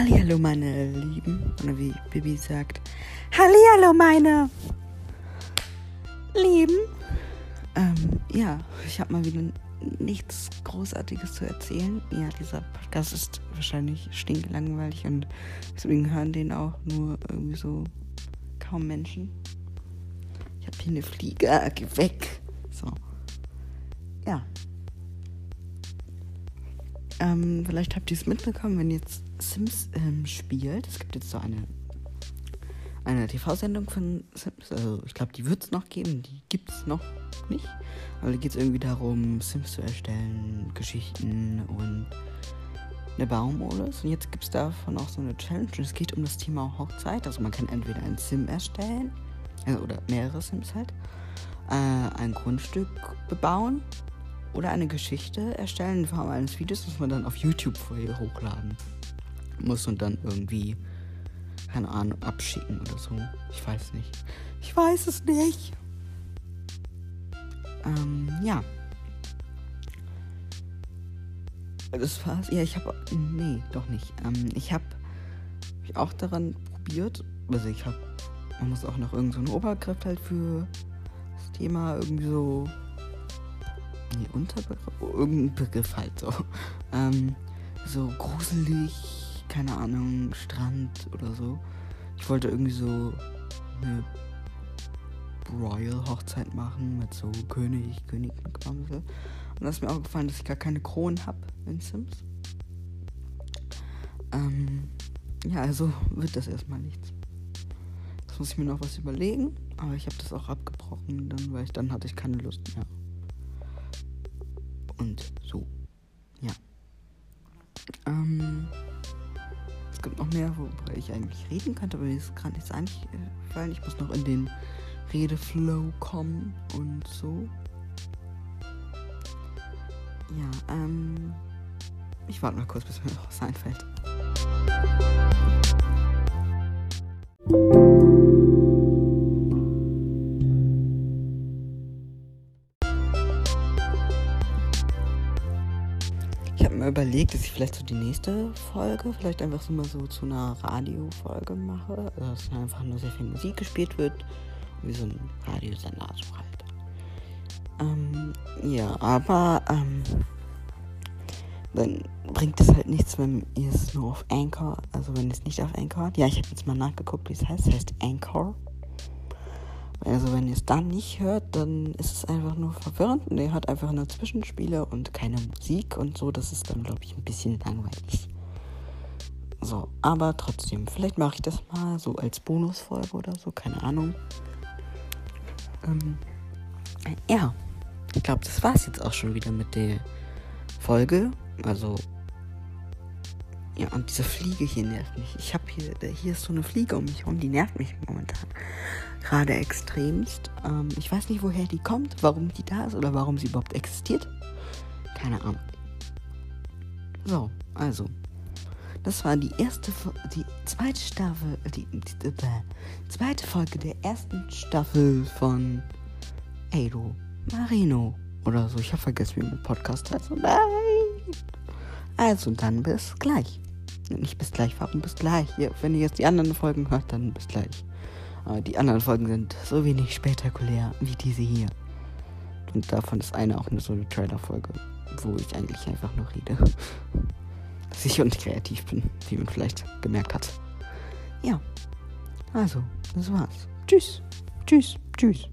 Hallihallo, meine Lieben. Oder wie Bibi sagt. Hallihallo, meine Lieben. Ähm, ja, ich habe mal wieder nichts Großartiges zu erzählen. Ja, dieser Podcast ist wahrscheinlich stinklangweilig und deswegen hören den auch nur irgendwie so kaum Menschen. Ich habe hier eine Fliege, geh weg. So. Ja. Ähm, vielleicht habt ihr es mitbekommen, wenn jetzt Sims ähm, spielt. Es gibt jetzt so eine, eine TV-Sendung von Sims. Also ich glaube, die wird es noch geben. Die gibt es noch nicht. Aber da geht es irgendwie darum, Sims zu erstellen, Geschichten und eine Baumodus. Und jetzt gibt es davon auch so eine Challenge. Und es geht um das Thema Hochzeit. Also man kann entweder ein Sim erstellen, also, oder mehrere Sims halt, äh, ein Grundstück bebauen oder eine Geschichte erstellen in Form eines Videos, das man dann auf YouTube vorher hochladen muss und dann irgendwie, keine Ahnung, abschicken oder so. Ich weiß nicht. Ich weiß es nicht. Ähm, ja. Das war's. Ja, ich habe. Nee, doch nicht. Ähm, ich habe mich auch daran probiert. Also ich habe. Man muss auch noch irgendeinen so Obergriff halt für das Thema irgendwie so. Unterbegriff. Irgendein Begriff halt so. Ähm, so gruselig keine Ahnung, Strand oder so. Ich wollte irgendwie so eine Royal-Hochzeit machen mit so König, Königin Und da ist mir auch gefallen, dass ich gar keine Kronen habe in Sims. Ähm, ja, also wird das erstmal nichts. Das muss ich mir noch was überlegen, aber ich habe das auch abgebrochen, dann, weil ich dann hatte ich keine Lust mehr. Und so. Ja. Ähm es gibt noch mehr, worüber ich eigentlich reden könnte, aber mir ist gerade nichts eingefallen. Ich muss noch in den Redeflow kommen und so. Ja, ähm. Ich warte mal kurz, bis mir noch was einfällt. Überlegt, dass ich vielleicht so die nächste Folge vielleicht einfach so mal so zu einer Radiofolge mache. Dass einfach nur sehr viel Musik gespielt wird. Wie so ein Radiosender so halt. Ähm, ja, aber ähm, dann bringt es halt nichts, wenn ihr es nur auf Anchor, also wenn es nicht auf Anchor habt. Ja, ich habe jetzt mal nachgeguckt, wie es heißt. Es heißt Anchor. Also wenn ihr es dann nicht hört, dann ist es einfach nur verwirrend und ihr hört einfach nur Zwischenspiele und keine Musik und so. Das ist dann, glaube ich, ein bisschen langweilig. So, aber trotzdem, vielleicht mache ich das mal so als Bonusfolge oder so, keine Ahnung. Ähm, ja, ich glaube, das war es jetzt auch schon wieder mit der Folge. Also, ja, und diese Fliege hier nervt mich. Ich habe hier, hier ist so eine Fliege um mich herum, die nervt mich momentan gerade extremst. Ähm, ich weiß nicht, woher die kommt, warum die da ist oder warum sie überhaupt existiert. Keine Ahnung. So, also. Das war die erste, die zweite Staffel, die, die, die, die zweite Folge der ersten Staffel von Edo Marino oder so. Ich habe vergessen, wie mein Podcast heißt. Nein! Also dann bis gleich. Nicht bis gleich, warum bis gleich? Wenn ihr jetzt die anderen Folgen hört, dann bis gleich. Aber die anderen Folgen sind so wenig spektakulär wie diese hier. Und davon ist eine auch nur so eine Trailer-Folge, wo ich eigentlich einfach nur rede. Dass ich unkreativ bin, wie man vielleicht gemerkt hat. Ja. Also, das war's. Tschüss. Tschüss. Tschüss.